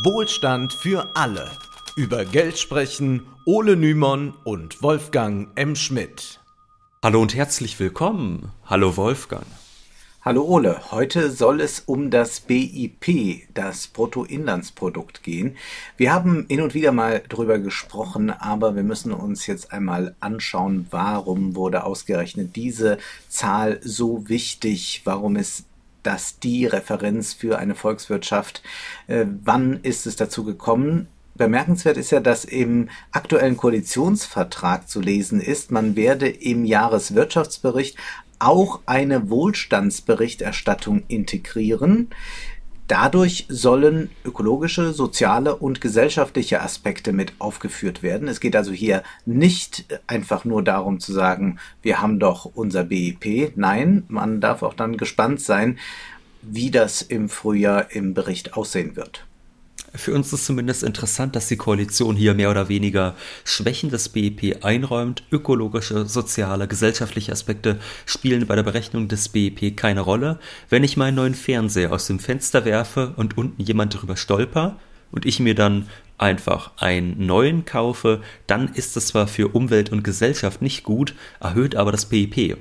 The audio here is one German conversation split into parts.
Wohlstand für alle. Über Geld sprechen Ole Nymon und Wolfgang M. Schmidt. Hallo und herzlich willkommen. Hallo Wolfgang. Hallo Ole, heute soll es um das BIP, das Bruttoinlandsprodukt gehen. Wir haben hin und wieder mal drüber gesprochen, aber wir müssen uns jetzt einmal anschauen, warum wurde ausgerechnet diese Zahl so wichtig, warum ist das die Referenz für eine Volkswirtschaft, äh, wann ist es dazu gekommen? Bemerkenswert ist ja, dass im aktuellen Koalitionsvertrag zu lesen ist, man werde im Jahreswirtschaftsbericht auch eine Wohlstandsberichterstattung integrieren. Dadurch sollen ökologische, soziale und gesellschaftliche Aspekte mit aufgeführt werden. Es geht also hier nicht einfach nur darum zu sagen, wir haben doch unser BIP. Nein, man darf auch dann gespannt sein, wie das im Frühjahr im Bericht aussehen wird. Für uns ist zumindest interessant, dass die Koalition hier mehr oder weniger Schwächen des BIP einräumt. Ökologische, soziale, gesellschaftliche Aspekte spielen bei der Berechnung des BIP keine Rolle. Wenn ich meinen neuen Fernseher aus dem Fenster werfe und unten jemand darüber stolper und ich mir dann einfach einen neuen kaufe, dann ist es zwar für Umwelt und Gesellschaft nicht gut, erhöht aber das BIP.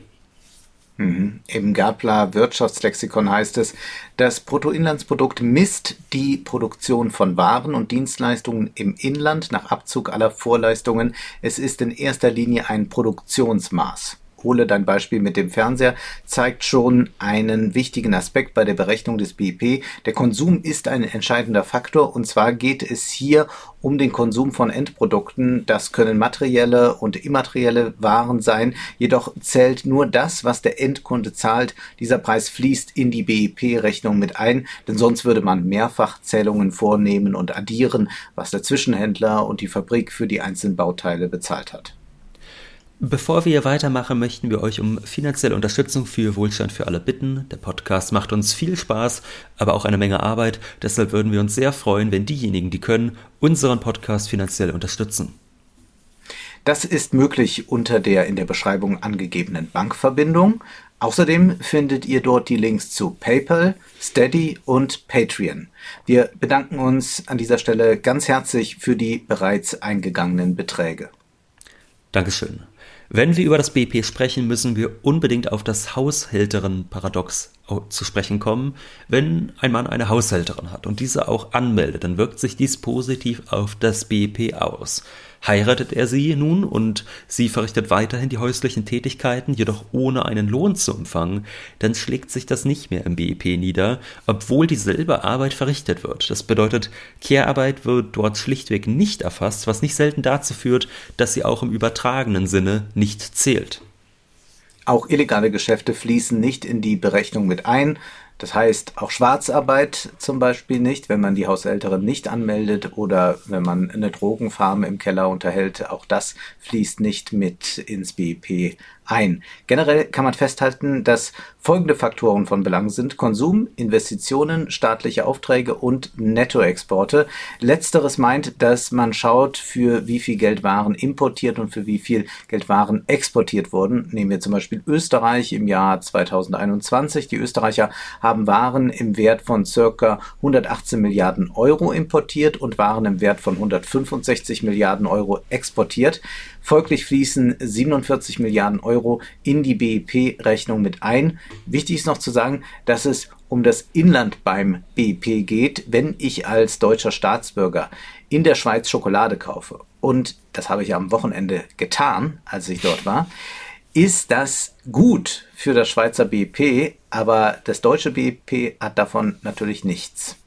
Mhm. Im Gabler Wirtschaftslexikon heißt es, das Bruttoinlandsprodukt misst die Produktion von Waren und Dienstleistungen im Inland nach Abzug aller Vorleistungen. Es ist in erster Linie ein Produktionsmaß. Ole, dein Beispiel mit dem Fernseher zeigt schon einen wichtigen Aspekt bei der Berechnung des BIP. Der Konsum ist ein entscheidender Faktor und zwar geht es hier um den Konsum von Endprodukten. Das können materielle und immaterielle Waren sein. Jedoch zählt nur das, was der Endkunde zahlt. Dieser Preis fließt in die BIP-Rechnung mit ein, denn sonst würde man Mehrfachzählungen vornehmen und addieren, was der Zwischenhändler und die Fabrik für die einzelnen Bauteile bezahlt hat. Bevor wir weitermachen, möchten wir euch um finanzielle Unterstützung für Wohlstand für alle bitten. Der Podcast macht uns viel Spaß, aber auch eine Menge Arbeit. Deshalb würden wir uns sehr freuen, wenn diejenigen, die können, unseren Podcast finanziell unterstützen. Das ist möglich unter der in der Beschreibung angegebenen Bankverbindung. Außerdem findet ihr dort die Links zu PayPal, Steady und Patreon. Wir bedanken uns an dieser Stelle ganz herzlich für die bereits eingegangenen Beträge. Dankeschön. Wenn wir über das BIP sprechen, müssen wir unbedingt auf das Haushälterin-Paradox zu sprechen kommen. Wenn ein Mann eine Haushälterin hat und diese auch anmeldet, dann wirkt sich dies positiv auf das BIP aus. Heiratet er sie nun und sie verrichtet weiterhin die häuslichen Tätigkeiten, jedoch ohne einen Lohn zu empfangen, dann schlägt sich das nicht mehr im BIP nieder, obwohl dieselbe Arbeit verrichtet wird. Das bedeutet, Kehrarbeit wird dort schlichtweg nicht erfasst, was nicht selten dazu führt, dass sie auch im übertragenen Sinne nicht zählt. Auch illegale Geschäfte fließen nicht in die Berechnung mit ein. Das heißt, auch Schwarzarbeit zum Beispiel nicht, wenn man die Haushälterin nicht anmeldet oder wenn man eine Drogenfarm im Keller unterhält, auch das fließt nicht mit ins BIP ein. Generell kann man festhalten, dass folgende Faktoren von Belang sind. Konsum, Investitionen, staatliche Aufträge und Nettoexporte. Letzteres meint, dass man schaut, für wie viel Geld Waren importiert und für wie viel Geld Waren exportiert wurden. Nehmen wir zum Beispiel Österreich im Jahr 2021. Die Österreicher haben Waren im Wert von circa 118 Milliarden Euro importiert und Waren im Wert von 165 Milliarden Euro exportiert. Folglich fließen 47 Milliarden Euro in die BIP-Rechnung mit ein. Wichtig ist noch zu sagen, dass es um das Inland beim BIP geht, wenn ich als deutscher Staatsbürger in der Schweiz Schokolade kaufe. Und das habe ich am Wochenende getan, als ich dort war. Ist das gut für das Schweizer BIP, aber das deutsche BIP hat davon natürlich nichts.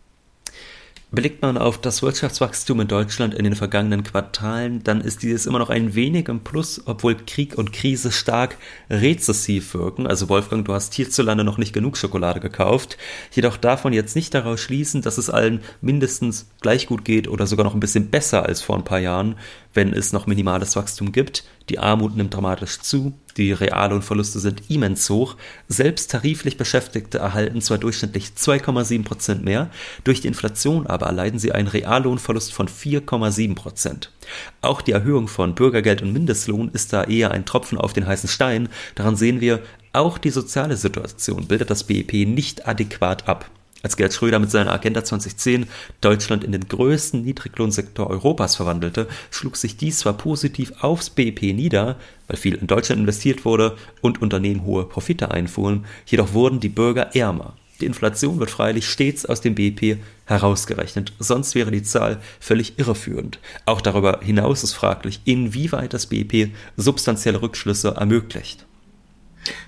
Blickt man auf das Wirtschaftswachstum in Deutschland in den vergangenen Quartalen, dann ist dieses immer noch ein wenig im Plus, obwohl Krieg und Krise stark rezessiv wirken. Also Wolfgang, du hast hierzulande noch nicht genug Schokolade gekauft. Jedoch darf man jetzt nicht daraus schließen, dass es allen mindestens gleich gut geht oder sogar noch ein bisschen besser als vor ein paar Jahren, wenn es noch minimales Wachstum gibt. Die Armut nimmt dramatisch zu, die Reallohnverluste sind immens hoch. Selbst tariflich Beschäftigte erhalten zwar durchschnittlich 2,7 Prozent mehr, durch die Inflation aber erleiden sie einen Reallohnverlust von 4,7 Prozent. Auch die Erhöhung von Bürgergeld und Mindestlohn ist da eher ein Tropfen auf den heißen Stein. Daran sehen wir, auch die soziale Situation bildet das BIP nicht adäquat ab. Als Gerd Schröder mit seiner Agenda 2010 Deutschland in den größten Niedriglohnsektor Europas verwandelte, schlug sich dies zwar positiv aufs BIP nieder, weil viel in Deutschland investiert wurde und Unternehmen hohe Profite einfuhren, jedoch wurden die Bürger ärmer. Die Inflation wird freilich stets aus dem BIP herausgerechnet, sonst wäre die Zahl völlig irreführend. Auch darüber hinaus ist fraglich, inwieweit das BIP substanzielle Rückschlüsse ermöglicht.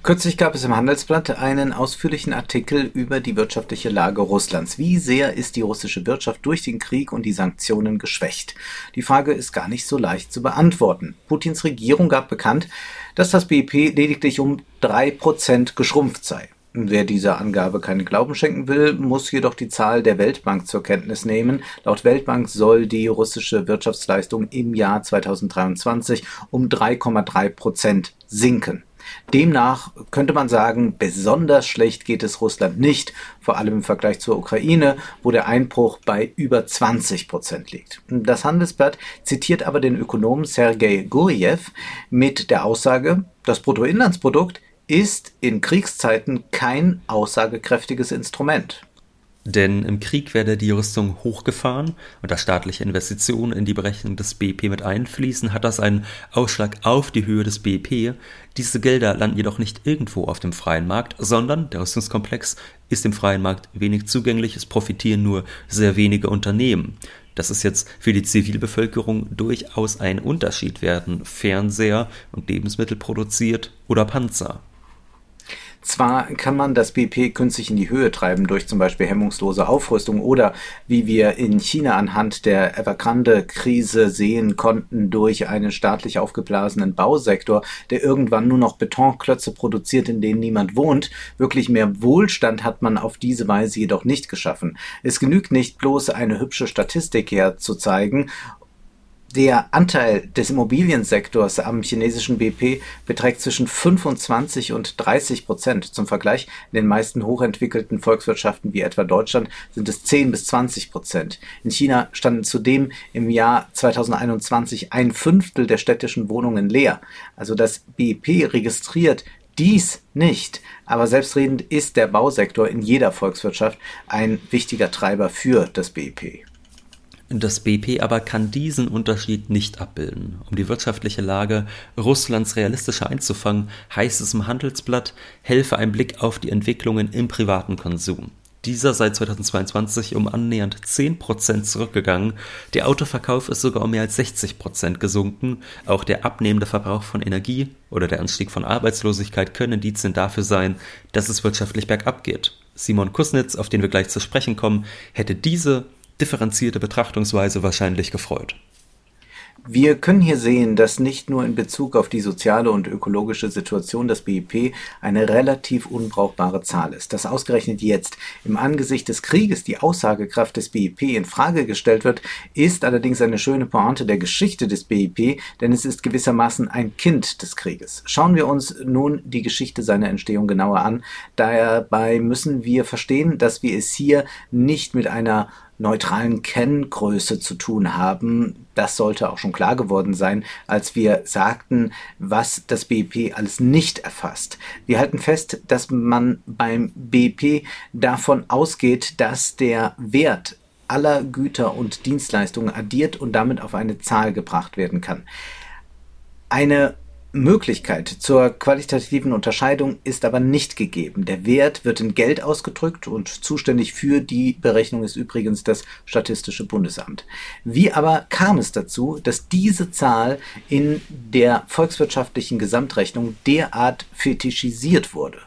Kürzlich gab es im Handelsblatt einen ausführlichen Artikel über die wirtschaftliche Lage Russlands. Wie sehr ist die russische Wirtschaft durch den Krieg und die Sanktionen geschwächt? Die Frage ist gar nicht so leicht zu beantworten. Putins Regierung gab bekannt, dass das BIP lediglich um drei Prozent geschrumpft sei. Wer dieser Angabe keinen Glauben schenken will, muss jedoch die Zahl der Weltbank zur Kenntnis nehmen. Laut Weltbank soll die russische Wirtschaftsleistung im Jahr 2023 um 3,3 Prozent sinken. Demnach könnte man sagen, besonders schlecht geht es Russland nicht, vor allem im Vergleich zur Ukraine, wo der Einbruch bei über 20 Prozent liegt. Das Handelsblatt zitiert aber den Ökonomen Sergei Guriev mit der Aussage, das Bruttoinlandsprodukt ist in Kriegszeiten kein aussagekräftiges Instrument. Denn im Krieg werde die Rüstung hochgefahren und da staatliche Investitionen in die Berechnung des BIP mit einfließen, hat das einen Ausschlag auf die Höhe des BIP. Diese Gelder landen jedoch nicht irgendwo auf dem freien Markt, sondern der Rüstungskomplex ist im freien Markt wenig zugänglich, es profitieren nur sehr wenige Unternehmen. Das ist jetzt für die Zivilbevölkerung durchaus ein Unterschied werden Fernseher und Lebensmittel produziert oder Panzer. Zwar kann man das BP künstlich in die Höhe treiben durch zum Beispiel hemmungslose Aufrüstung oder wie wir in China anhand der Evergrande-Krise sehen konnten, durch einen staatlich aufgeblasenen Bausektor, der irgendwann nur noch Betonklötze produziert, in denen niemand wohnt. Wirklich mehr Wohlstand hat man auf diese Weise jedoch nicht geschaffen. Es genügt nicht bloß eine hübsche Statistik herzuzeigen der Anteil des Immobiliensektors am chinesischen BP beträgt zwischen 25 und 30 Prozent. Zum Vergleich, in den meisten hochentwickelten Volkswirtschaften wie etwa Deutschland sind es 10 bis 20 Prozent. In China standen zudem im Jahr 2021 ein Fünftel der städtischen Wohnungen leer. Also das BIP registriert dies nicht. Aber selbstredend ist der Bausektor in jeder Volkswirtschaft ein wichtiger Treiber für das BIP. Das BP aber kann diesen Unterschied nicht abbilden. Um die wirtschaftliche Lage Russlands realistischer einzufangen, heißt es im Handelsblatt, helfe ein Blick auf die Entwicklungen im privaten Konsum. Dieser seit 2022 um annähernd 10% zurückgegangen. Der Autoverkauf ist sogar um mehr als 60% gesunken. Auch der abnehmende Verbrauch von Energie oder der Anstieg von Arbeitslosigkeit können Indizien dafür sein, dass es wirtschaftlich bergab geht. Simon Kusnitz, auf den wir gleich zu sprechen kommen, hätte diese differenzierte Betrachtungsweise wahrscheinlich gefreut. Wir können hier sehen, dass nicht nur in Bezug auf die soziale und ökologische Situation das BIP eine relativ unbrauchbare Zahl ist. Dass ausgerechnet jetzt im Angesicht des Krieges die Aussagekraft des BIP in Frage gestellt wird, ist allerdings eine schöne Pointe der Geschichte des BIP, denn es ist gewissermaßen ein Kind des Krieges. Schauen wir uns nun die Geschichte seiner Entstehung genauer an. Dabei müssen wir verstehen, dass wir es hier nicht mit einer neutralen Kenngröße zu tun haben. Das sollte auch schon klar geworden sein, als wir sagten, was das BIP alles nicht erfasst. Wir halten fest, dass man beim BIP davon ausgeht, dass der Wert aller Güter und Dienstleistungen addiert und damit auf eine Zahl gebracht werden kann. Eine Möglichkeit zur qualitativen Unterscheidung ist aber nicht gegeben. Der Wert wird in Geld ausgedrückt und zuständig für die Berechnung ist übrigens das Statistische Bundesamt. Wie aber kam es dazu, dass diese Zahl in der volkswirtschaftlichen Gesamtrechnung derart fetischisiert wurde?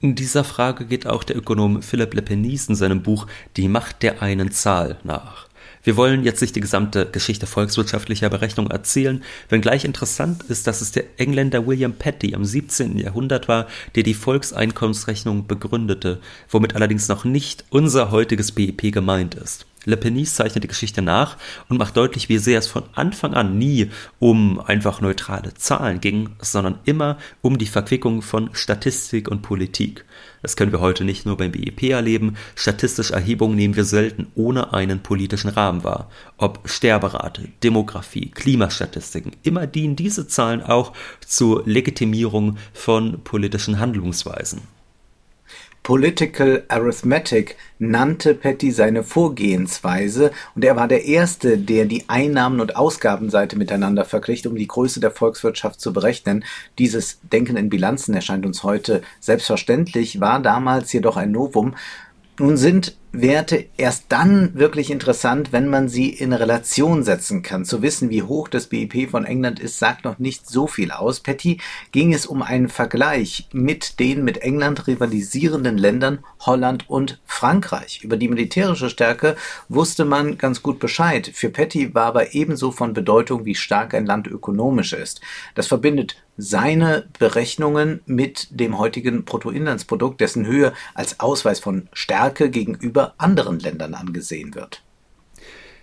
In dieser Frage geht auch der Ökonom Philipp Lepenis in seinem Buch Die Macht der einen Zahl nach. Wir wollen jetzt nicht die gesamte Geschichte volkswirtschaftlicher Berechnung erzählen, wenngleich interessant ist, dass es der Engländer William Petty im 17. Jahrhundert war, der die Volkseinkommensrechnung begründete, womit allerdings noch nicht unser heutiges BIP gemeint ist. Le Penis zeichnet die Geschichte nach und macht deutlich, wie sehr es von Anfang an nie um einfach neutrale Zahlen ging, sondern immer um die Verquickung von Statistik und Politik. Das können wir heute nicht nur beim BIP erleben, statistische Erhebungen nehmen wir selten ohne einen politischen Rahmen wahr. Ob Sterberate, Demografie, Klimastatistiken, immer dienen diese Zahlen auch zur Legitimierung von politischen Handlungsweisen. Political Arithmetic nannte Petty seine Vorgehensweise und er war der Erste, der die Einnahmen- und Ausgabenseite miteinander verglich, um die Größe der Volkswirtschaft zu berechnen. Dieses Denken in Bilanzen erscheint uns heute selbstverständlich, war damals jedoch ein Novum. Nun sind Werte erst dann wirklich interessant, wenn man sie in Relation setzen kann. Zu wissen, wie hoch das BIP von England ist, sagt noch nicht so viel aus. Petty ging es um einen Vergleich mit den mit England rivalisierenden Ländern Holland und Frankreich. Über die militärische Stärke wusste man ganz gut Bescheid. Für Petty war aber ebenso von Bedeutung, wie stark ein Land ökonomisch ist. Das verbindet seine Berechnungen mit dem heutigen Bruttoinlandsprodukt, dessen Höhe als Ausweis von Stärke gegenüber gegenüber anderen Ländern angesehen wird.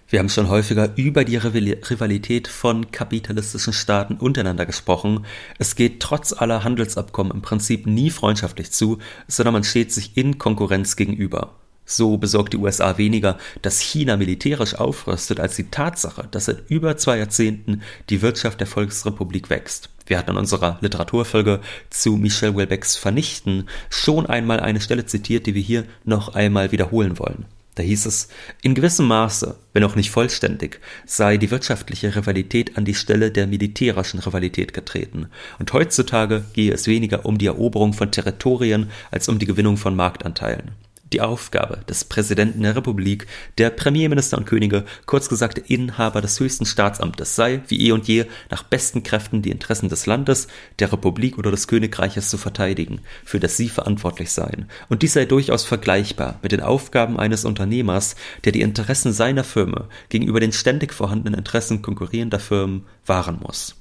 Wir haben schon häufiger über die Rivalität von kapitalistischen Staaten untereinander gesprochen. Es geht trotz aller Handelsabkommen im Prinzip nie freundschaftlich zu, sondern man steht sich in Konkurrenz gegenüber. So besorgt die USA weniger, dass China militärisch aufrüstet, als die Tatsache, dass seit über zwei Jahrzehnten die Wirtschaft der Volksrepublik wächst. Wir hatten in unserer Literaturfolge zu Michel Welbecks Vernichten schon einmal eine Stelle zitiert, die wir hier noch einmal wiederholen wollen. Da hieß es, in gewissem Maße, wenn auch nicht vollständig, sei die wirtschaftliche Rivalität an die Stelle der militärischen Rivalität getreten. Und heutzutage gehe es weniger um die Eroberung von Territorien als um die Gewinnung von Marktanteilen die Aufgabe des Präsidenten der Republik, der Premierminister und Könige, kurz gesagt Inhaber des höchsten Staatsamtes sei, wie eh und je, nach besten Kräften die Interessen des Landes, der Republik oder des Königreiches zu verteidigen, für das sie verantwortlich seien. Und dies sei durchaus vergleichbar mit den Aufgaben eines Unternehmers, der die Interessen seiner Firma gegenüber den ständig vorhandenen Interessen konkurrierender Firmen wahren muss.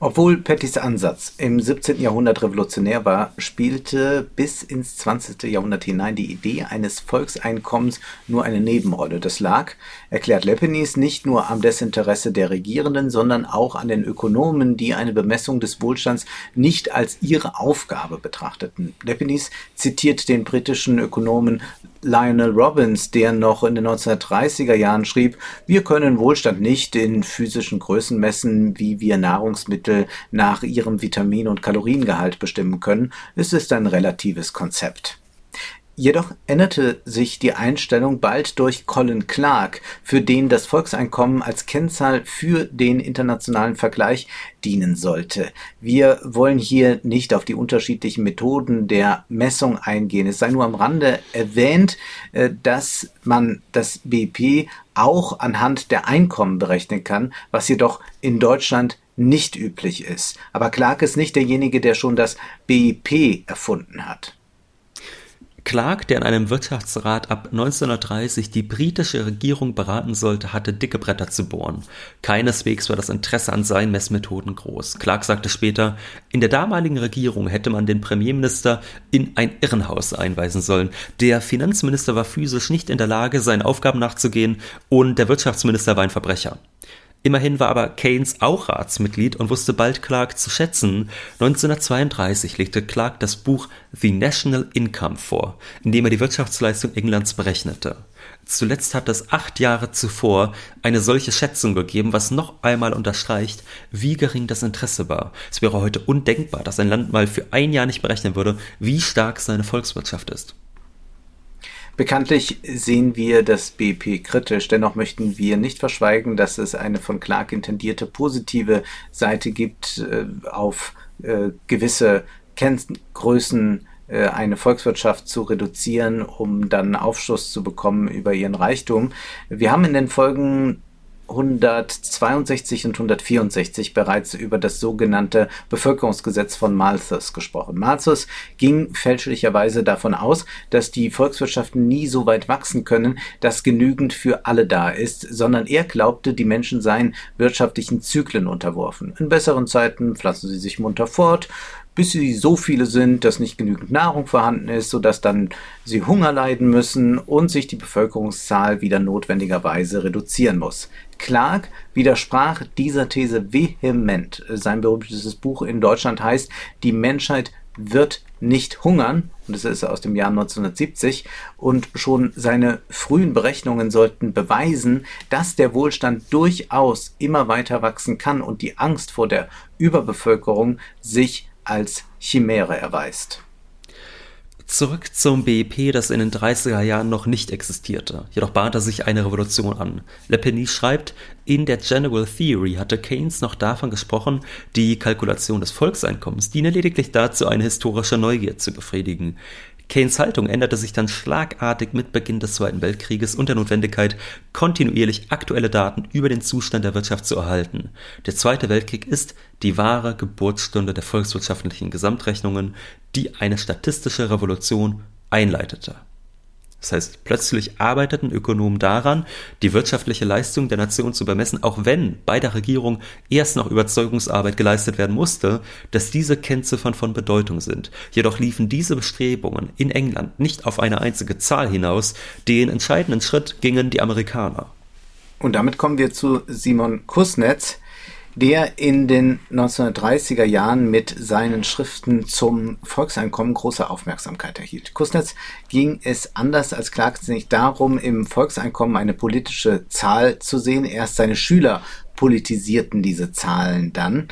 Obwohl Pettys Ansatz im 17. Jahrhundert revolutionär war, spielte bis ins 20. Jahrhundert hinein die Idee eines Volkseinkommens nur eine Nebenrolle. Das lag, erklärt Lepenis, nicht nur am Desinteresse der Regierenden, sondern auch an den Ökonomen, die eine Bemessung des Wohlstands nicht als ihre Aufgabe betrachteten. Lepenis zitiert den britischen Ökonomen Lionel Robbins, der noch in den 1930er Jahren schrieb, wir können Wohlstand nicht in physischen Größen messen, wie wir Nahrungsmittel nach ihrem Vitamin- und Kaloriengehalt bestimmen können. Es ist ein relatives Konzept. Jedoch änderte sich die Einstellung bald durch Colin Clark, für den das Volkseinkommen als Kennzahl für den internationalen Vergleich dienen sollte. Wir wollen hier nicht auf die unterschiedlichen Methoden der Messung eingehen. Es sei nur am Rande erwähnt, äh, dass man das BIP auch anhand der Einkommen berechnen kann, was jedoch in Deutschland nicht üblich ist. Aber Clark ist nicht derjenige, der schon das BIP erfunden hat. Clark, der in einem Wirtschaftsrat ab 1930 die britische Regierung beraten sollte, hatte dicke Bretter zu bohren. Keineswegs war das Interesse an seinen Messmethoden groß. Clark sagte später, in der damaligen Regierung hätte man den Premierminister in ein Irrenhaus einweisen sollen. Der Finanzminister war physisch nicht in der Lage, seinen Aufgaben nachzugehen und der Wirtschaftsminister war ein Verbrecher. Immerhin war aber Keynes auch Ratsmitglied und wusste bald Clark zu schätzen. 1932 legte Clark das Buch The National Income vor, in dem er die Wirtschaftsleistung Englands berechnete. Zuletzt hat es acht Jahre zuvor eine solche Schätzung gegeben, was noch einmal unterstreicht, wie gering das Interesse war. Es wäre heute undenkbar, dass ein Land mal für ein Jahr nicht berechnen würde, wie stark seine Volkswirtschaft ist. Bekanntlich sehen wir das BP kritisch, dennoch möchten wir nicht verschweigen, dass es eine von Clark intendierte positive Seite gibt, äh, auf äh, gewisse Kenngrößen äh, eine Volkswirtschaft zu reduzieren, um dann Aufschluss zu bekommen über ihren Reichtum. Wir haben in den Folgen 162 und 164 bereits über das sogenannte Bevölkerungsgesetz von Malthus gesprochen. Malthus ging fälschlicherweise davon aus, dass die Volkswirtschaften nie so weit wachsen können, dass genügend für alle da ist, sondern er glaubte, die Menschen seien wirtschaftlichen Zyklen unterworfen. In besseren Zeiten pflanzen sie sich munter fort, bis sie so viele sind, dass nicht genügend Nahrung vorhanden ist, sodass dann sie Hunger leiden müssen und sich die Bevölkerungszahl wieder notwendigerweise reduzieren muss. Clark widersprach dieser These vehement. Sein berühmtestes Buch in Deutschland heißt Die Menschheit wird nicht hungern, und das ist aus dem Jahr 1970, und schon seine frühen Berechnungen sollten beweisen, dass der Wohlstand durchaus immer weiter wachsen kann und die Angst vor der Überbevölkerung sich als Chimäre erweist. Zurück zum BIP, das in den 30er Jahren noch nicht existierte. Jedoch bahnte sich eine Revolution an. Le Lepeny schreibt, in der General Theory hatte Keynes noch davon gesprochen, die Kalkulation des Volkseinkommens diene lediglich dazu, eine historische Neugier zu befriedigen. Keynes Haltung änderte sich dann schlagartig mit Beginn des Zweiten Weltkrieges und der Notwendigkeit, kontinuierlich aktuelle Daten über den Zustand der Wirtschaft zu erhalten. Der Zweite Weltkrieg ist die wahre Geburtsstunde der volkswirtschaftlichen Gesamtrechnungen, die eine statistische Revolution einleitete das heißt, plötzlich arbeiteten Ökonomen daran, die wirtschaftliche Leistung der Nation zu bemessen, auch wenn bei der Regierung erst noch Überzeugungsarbeit geleistet werden musste, dass diese Kennziffern von Bedeutung sind. Jedoch liefen diese Bestrebungen in England nicht auf eine einzige Zahl hinaus, den entscheidenden Schritt gingen die Amerikaner. Und damit kommen wir zu Simon Kuznets, der in den 1930er Jahren mit seinen Schriften zum Volkseinkommen große Aufmerksamkeit erhielt. Kusnetz ging es anders als Clarks nicht darum, im Volkseinkommen eine politische Zahl zu sehen. Erst seine Schüler politisierten diese Zahlen dann.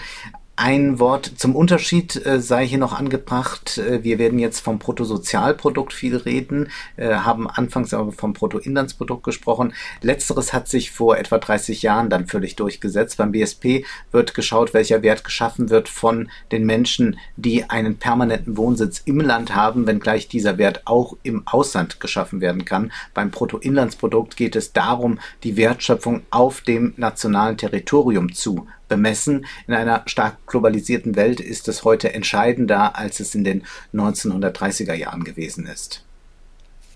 Ein Wort zum Unterschied äh, sei hier noch angebracht. Äh, wir werden jetzt vom Bruttosozialprodukt viel reden, äh, haben anfangs aber vom Bruttoinlandsprodukt gesprochen. Letzteres hat sich vor etwa 30 Jahren dann völlig durchgesetzt. Beim BSP wird geschaut, welcher Wert geschaffen wird von den Menschen, die einen permanenten Wohnsitz im Land haben, wenngleich dieser Wert auch im Ausland geschaffen werden kann. Beim Bruttoinlandsprodukt geht es darum, die Wertschöpfung auf dem nationalen Territorium zu bemessen. In einer stark globalisierten Welt ist es heute entscheidender, als es in den 1930er Jahren gewesen ist.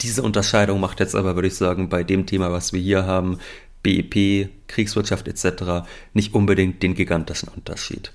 Diese Unterscheidung macht jetzt aber, würde ich sagen, bei dem Thema, was wir hier haben, BIP, Kriegswirtschaft etc., nicht unbedingt den gigantischen Unterschied.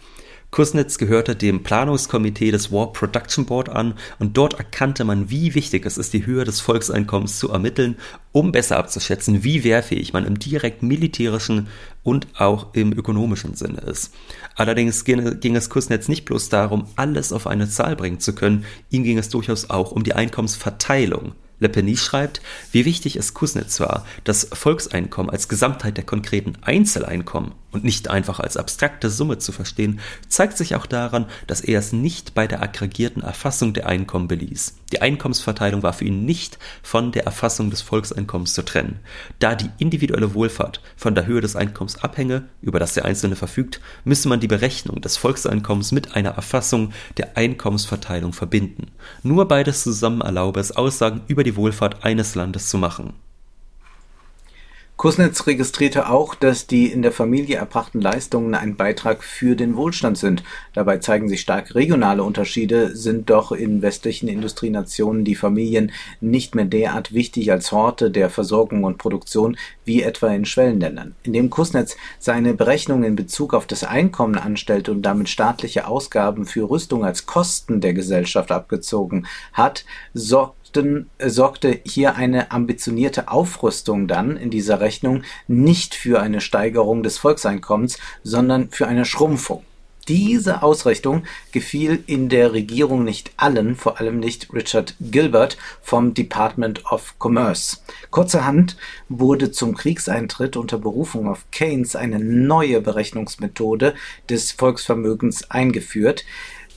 Kuznets gehörte dem Planungskomitee des War Production Board an und dort erkannte man, wie wichtig es ist, die Höhe des Volkseinkommens zu ermitteln, um besser abzuschätzen, wie wehrfähig man im direkt militärischen und auch im ökonomischen Sinne ist. Allerdings ging es Kuznets nicht bloß darum, alles auf eine Zahl bringen zu können, ihm ging es durchaus auch um die Einkommensverteilung. Le Lepeny schreibt, wie wichtig es Kuznets war, das Volkseinkommen als Gesamtheit der konkreten Einzeleinkommen und nicht einfach als abstrakte Summe zu verstehen, zeigt sich auch daran, dass er es nicht bei der aggregierten Erfassung der Einkommen beließ. Die Einkommensverteilung war für ihn nicht von der Erfassung des Volkseinkommens zu trennen. Da die individuelle Wohlfahrt von der Höhe des Einkommens abhänge, über das der Einzelne verfügt, müsse man die Berechnung des Volkseinkommens mit einer Erfassung der Einkommensverteilung verbinden. Nur beides zusammen erlaube es, Aussagen über die Wohlfahrt eines Landes zu machen. Kuznets registrierte auch, dass die in der Familie erbrachten Leistungen ein Beitrag für den Wohlstand sind. Dabei zeigen sich stark regionale Unterschiede, sind doch in westlichen Industrienationen die Familien nicht mehr derart wichtig als Horte der Versorgung und Produktion wie etwa in Schwellenländern. Indem Kuznets seine Berechnungen in Bezug auf das Einkommen anstellt und damit staatliche Ausgaben für Rüstung als Kosten der Gesellschaft abgezogen hat, sorgt sorgten, sorgte hier eine ambitionierte Aufrüstung dann in dieser Rechnung nicht für eine Steigerung des Volkseinkommens, sondern für eine Schrumpfung. Diese Ausrichtung gefiel in der Regierung nicht allen, vor allem nicht Richard Gilbert vom Department of Commerce. Kurzerhand wurde zum Kriegseintritt unter Berufung auf Keynes eine neue Berechnungsmethode des Volksvermögens eingeführt,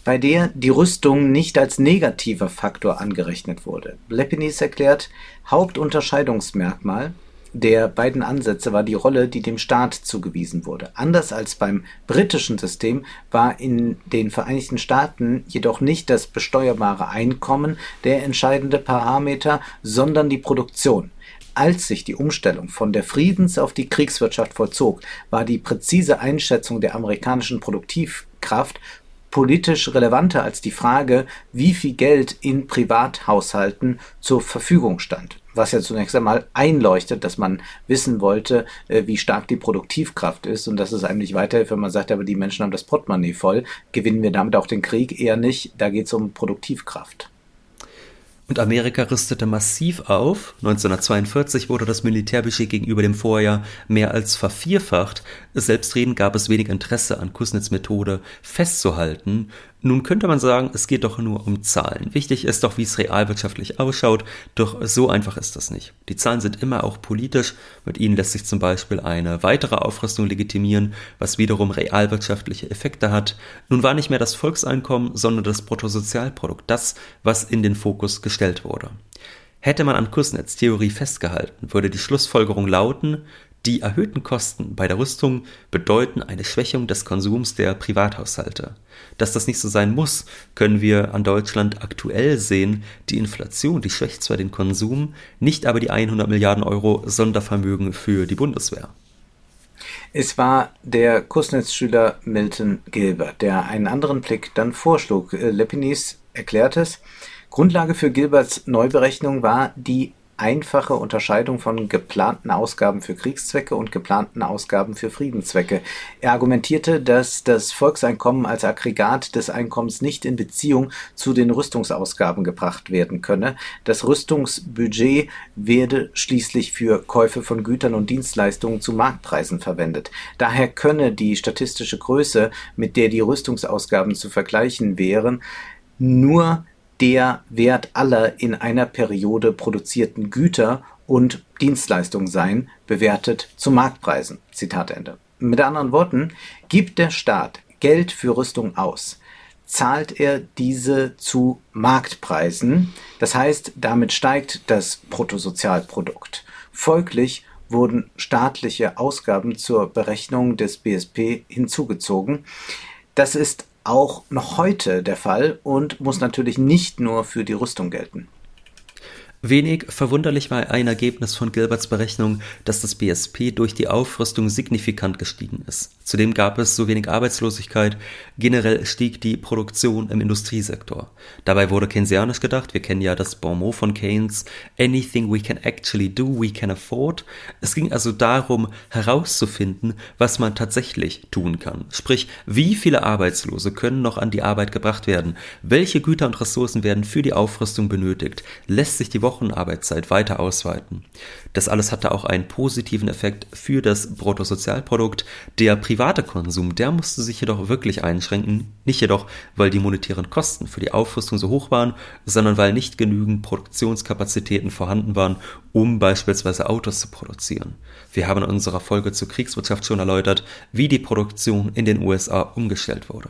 bei der die Rüstung nicht als negativer Faktor angerechnet wurde. Lepinis erklärt, Hauptunterscheidungsmerkmal der beiden Ansätze war die Rolle, die dem Staat zugewiesen wurde. Anders als beim britischen System war in den Vereinigten Staaten jedoch nicht das besteuerbare Einkommen der entscheidende Parameter, sondern die Produktion. Als sich die Umstellung von der Friedens- auf die Kriegswirtschaft vollzog, war die präzise Einschätzung der amerikanischen Produktivkraft politisch relevanter als die Frage, wie viel Geld in Privathaushalten zur Verfügung stand. Was ja zunächst einmal einleuchtet, dass man wissen wollte, äh, wie stark die Produktivkraft ist und dass es einem nicht weiterhilft, wenn man sagt, aber die Menschen haben das Portemonnaie voll, gewinnen wir damit auch den Krieg eher nicht. Da geht es um Produktivkraft. Und Amerika rüstete massiv auf. 1942 wurde das Militärbudget gegenüber dem Vorjahr mehr als vervierfacht. Selbstredend gab es wenig Interesse an Kusnets Methode festzuhalten. Nun könnte man sagen, es geht doch nur um Zahlen. Wichtig ist doch, wie es realwirtschaftlich ausschaut, doch so einfach ist das nicht. Die Zahlen sind immer auch politisch, mit ihnen lässt sich zum Beispiel eine weitere Aufrüstung legitimieren, was wiederum realwirtschaftliche Effekte hat. Nun war nicht mehr das Volkseinkommen, sondern das Bruttosozialprodukt das, was in den Fokus gestellt wurde. Hätte man an Kuznets Theorie festgehalten, würde die Schlussfolgerung lauten, die erhöhten Kosten bei der Rüstung bedeuten eine Schwächung des Konsums der Privathaushalte. Dass das nicht so sein muss, können wir an Deutschland aktuell sehen. Die Inflation, die schwächt zwar den Konsum, nicht aber die 100 Milliarden Euro Sondervermögen für die Bundeswehr. Es war der Kursnetzschüler Milton Gilbert, der einen anderen Blick dann vorschlug. Äh, Lepinis erklärt es. Grundlage für Gilberts Neuberechnung war die einfache Unterscheidung von geplanten Ausgaben für Kriegszwecke und geplanten Ausgaben für Friedenszwecke. Er argumentierte, dass das Volkseinkommen als Aggregat des Einkommens nicht in Beziehung zu den Rüstungsausgaben gebracht werden könne. Das Rüstungsbudget werde schließlich für Käufe von Gütern und Dienstleistungen zu Marktpreisen verwendet. Daher könne die statistische Größe, mit der die Rüstungsausgaben zu vergleichen wären, nur der Wert aller in einer Periode produzierten Güter und Dienstleistungen sein, bewertet zu Marktpreisen. Zitat Ende. Mit anderen Worten, gibt der Staat Geld für Rüstung aus, zahlt er diese zu Marktpreisen. Das heißt, damit steigt das Bruttosozialprodukt. Folglich wurden staatliche Ausgaben zur Berechnung des BSP hinzugezogen. Das ist auch noch heute der Fall und muss natürlich nicht nur für die Rüstung gelten. Wenig verwunderlich war ein Ergebnis von Gilberts Berechnung, dass das BSP durch die Aufrüstung signifikant gestiegen ist. Zudem gab es so wenig Arbeitslosigkeit, generell stieg die Produktion im Industriesektor. Dabei wurde keynesianisch gedacht, wir kennen ja das Bonmot von Keynes, anything we can actually do, we can afford. Es ging also darum, herauszufinden, was man tatsächlich tun kann. Sprich, wie viele Arbeitslose können noch an die Arbeit gebracht werden, welche Güter und Ressourcen werden für die Aufrüstung benötigt, lässt sich die Wochenarbeitszeit weiter ausweiten. Das alles hatte auch einen positiven Effekt für das Bruttosozialprodukt. Der private Konsum, der musste sich jedoch wirklich einschränken, nicht jedoch, weil die monetären Kosten für die Aufrüstung so hoch waren, sondern weil nicht genügend Produktionskapazitäten vorhanden waren, um beispielsweise Autos zu produzieren. Wir haben in unserer Folge zur Kriegswirtschaft schon erläutert, wie die Produktion in den USA umgestellt wurde.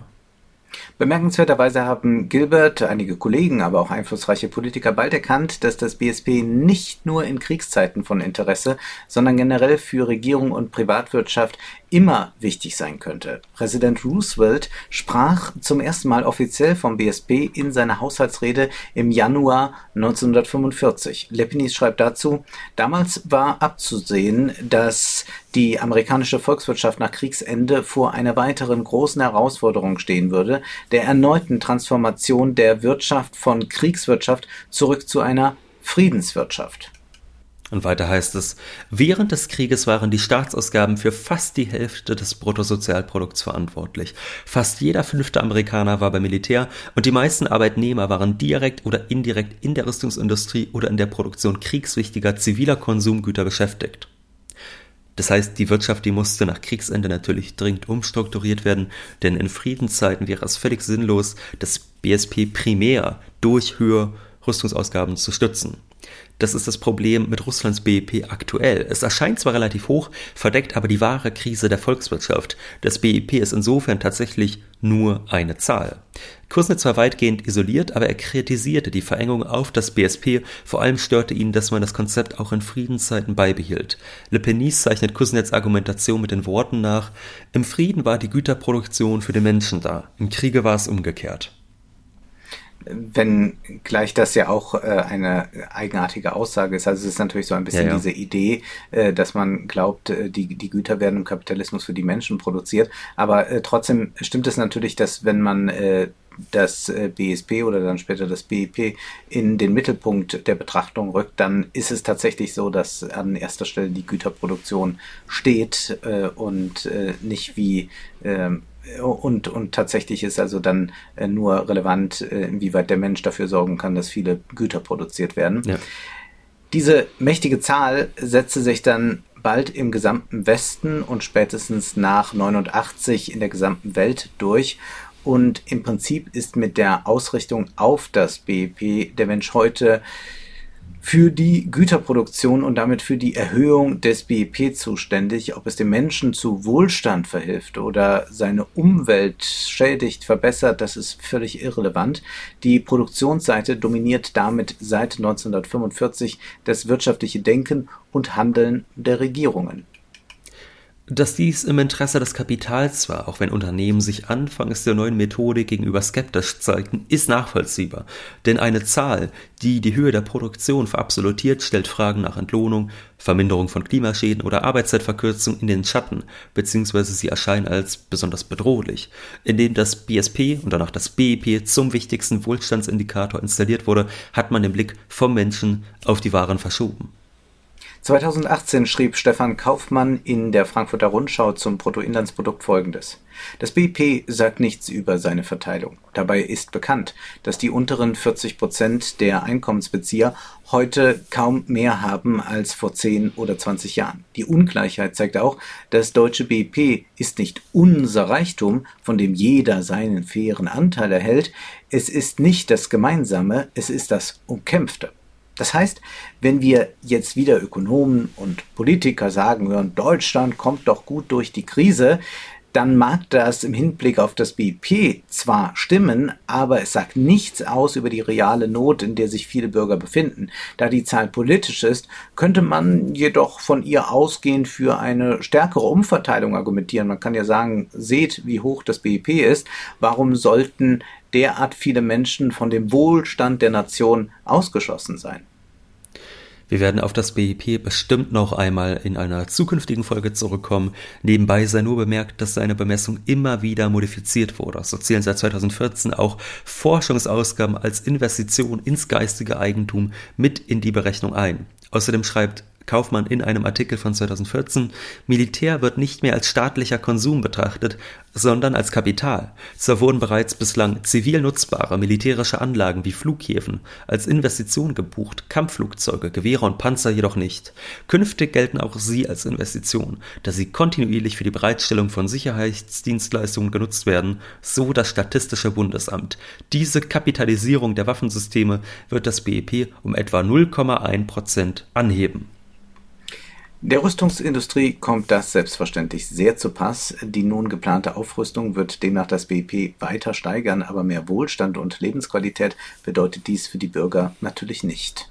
Bemerkenswerterweise haben Gilbert, einige Kollegen, aber auch einflussreiche Politiker bald erkannt, dass das BSP nicht nur in Kriegszeiten von Interesse, sondern generell für Regierung und Privatwirtschaft immer wichtig sein könnte. Präsident Roosevelt sprach zum ersten Mal offiziell vom BSP in seiner Haushaltsrede im Januar 1945. Lepinis schreibt dazu, damals war abzusehen, dass die amerikanische Volkswirtschaft nach Kriegsende vor einer weiteren großen Herausforderung stehen würde, der erneuten Transformation der Wirtschaft von Kriegswirtschaft zurück zu einer Friedenswirtschaft. Und weiter heißt es, während des Krieges waren die Staatsausgaben für fast die Hälfte des Bruttosozialprodukts verantwortlich. Fast jeder fünfte Amerikaner war beim Militär und die meisten Arbeitnehmer waren direkt oder indirekt in der Rüstungsindustrie oder in der Produktion kriegswichtiger ziviler Konsumgüter beschäftigt. Das heißt, die Wirtschaft, die musste nach Kriegsende natürlich dringend umstrukturiert werden, denn in Friedenszeiten wäre es völlig sinnlos, das BSP primär durch höhere Rüstungsausgaben zu stützen. Das ist das Problem mit Russlands BIP aktuell. Es erscheint zwar relativ hoch, verdeckt aber die wahre Krise der Volkswirtschaft. Das BIP ist insofern tatsächlich nur eine Zahl. Kuznets war weitgehend isoliert, aber er kritisierte die Verengung auf das BSP. Vor allem störte ihn, dass man das Konzept auch in Friedenszeiten beibehielt. Le Penis zeichnet Kuznets Argumentation mit den Worten nach: Im Frieden war die Güterproduktion für den Menschen da, im Kriege war es umgekehrt wenn gleich das ja auch äh, eine eigenartige Aussage ist. Also es ist natürlich so ein bisschen ja, ja. diese Idee, äh, dass man glaubt, äh, die, die Güter werden im Kapitalismus für die Menschen produziert. Aber äh, trotzdem stimmt es natürlich, dass wenn man äh, das äh, BSP oder dann später das BIP in den Mittelpunkt der Betrachtung rückt, dann ist es tatsächlich so, dass an erster Stelle die Güterproduktion steht äh, und äh, nicht wie ähm, und, und tatsächlich ist also dann äh, nur relevant, äh, inwieweit der Mensch dafür sorgen kann, dass viele Güter produziert werden. Ja. Diese mächtige Zahl setzte sich dann bald im gesamten Westen und spätestens nach 89 in der gesamten Welt durch Und im Prinzip ist mit der Ausrichtung auf das BIP der Mensch heute für die Güterproduktion und damit für die Erhöhung des BIP zuständig. Ob es dem Menschen zu Wohlstand verhilft oder seine Umwelt schädigt, verbessert, das ist völlig irrelevant. Die Produktionsseite dominiert damit seit 1945 das wirtschaftliche Denken und Handeln der Regierungen. Dass dies im Interesse des Kapitals war, auch wenn Unternehmen sich anfangs der neuen Methode gegenüber skeptisch zeigten, ist nachvollziehbar. Denn eine Zahl, die die Höhe der Produktion verabsolutiert, stellt Fragen nach Entlohnung, Verminderung von Klimaschäden oder Arbeitszeitverkürzung in den Schatten, beziehungsweise sie erscheinen als besonders bedrohlich. Indem das BSP und danach das BIP zum wichtigsten Wohlstandsindikator installiert wurde, hat man den Blick vom Menschen auf die Waren verschoben. 2018 schrieb Stefan Kaufmann in der Frankfurter Rundschau zum Bruttoinlandsprodukt folgendes. Das BIP sagt nichts über seine Verteilung. Dabei ist bekannt, dass die unteren 40 Prozent der Einkommensbezieher heute kaum mehr haben als vor 10 oder 20 Jahren. Die Ungleichheit zeigt auch, das deutsche BIP ist nicht unser Reichtum, von dem jeder seinen fairen Anteil erhält. Es ist nicht das Gemeinsame, es ist das Umkämpfte. Das heißt, wenn wir jetzt wieder Ökonomen und Politiker sagen hören, Deutschland kommt doch gut durch die Krise, dann mag das im Hinblick auf das BIP zwar stimmen, aber es sagt nichts aus über die reale Not, in der sich viele Bürger befinden. Da die Zahl politisch ist, könnte man jedoch von ihr ausgehend für eine stärkere Umverteilung argumentieren. Man kann ja sagen, seht, wie hoch das BIP ist. Warum sollten derart viele Menschen von dem Wohlstand der Nation ausgeschlossen sein? Wir werden auf das BIP bestimmt noch einmal in einer zukünftigen Folge zurückkommen. Nebenbei sei nur bemerkt, dass seine Bemessung immer wieder modifiziert wurde. So zählen seit 2014 auch Forschungsausgaben als Investition ins geistige Eigentum mit in die Berechnung ein. Außerdem schreibt Kaufmann in einem Artikel von 2014, Militär wird nicht mehr als staatlicher Konsum betrachtet, sondern als Kapital. Zwar wurden bereits bislang zivil nutzbare militärische Anlagen wie Flughäfen als Investition gebucht, Kampfflugzeuge, Gewehre und Panzer jedoch nicht. Künftig gelten auch sie als Investition, da sie kontinuierlich für die Bereitstellung von Sicherheitsdienstleistungen genutzt werden, so das Statistische Bundesamt. Diese Kapitalisierung der Waffensysteme wird das BIP um etwa 0,1 Prozent anheben. Der Rüstungsindustrie kommt das selbstverständlich sehr zu Pass. Die nun geplante Aufrüstung wird demnach das BIP weiter steigern, aber mehr Wohlstand und Lebensqualität bedeutet dies für die Bürger natürlich nicht.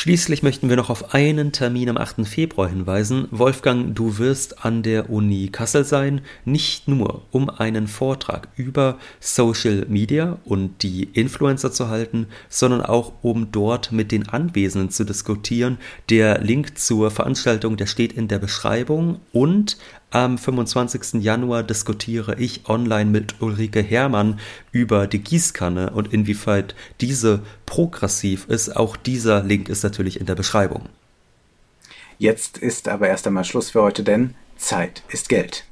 Schließlich möchten wir noch auf einen Termin am 8. Februar hinweisen. Wolfgang, du wirst an der Uni Kassel sein, nicht nur um einen Vortrag über Social Media und die Influencer zu halten, sondern auch um dort mit den Anwesenden zu diskutieren. Der Link zur Veranstaltung, der steht in der Beschreibung und am 25. Januar diskutiere ich online mit Ulrike Herrmann über die Gießkanne und inwieweit diese progressiv ist. Auch dieser Link ist natürlich in der Beschreibung. Jetzt ist aber erst einmal Schluss für heute, denn Zeit ist Geld.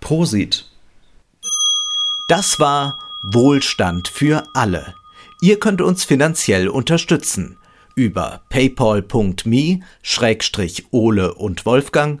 Prosit. Das war Wohlstand für alle. Ihr könnt uns finanziell unterstützen über paypal.me-ole und Wolfgang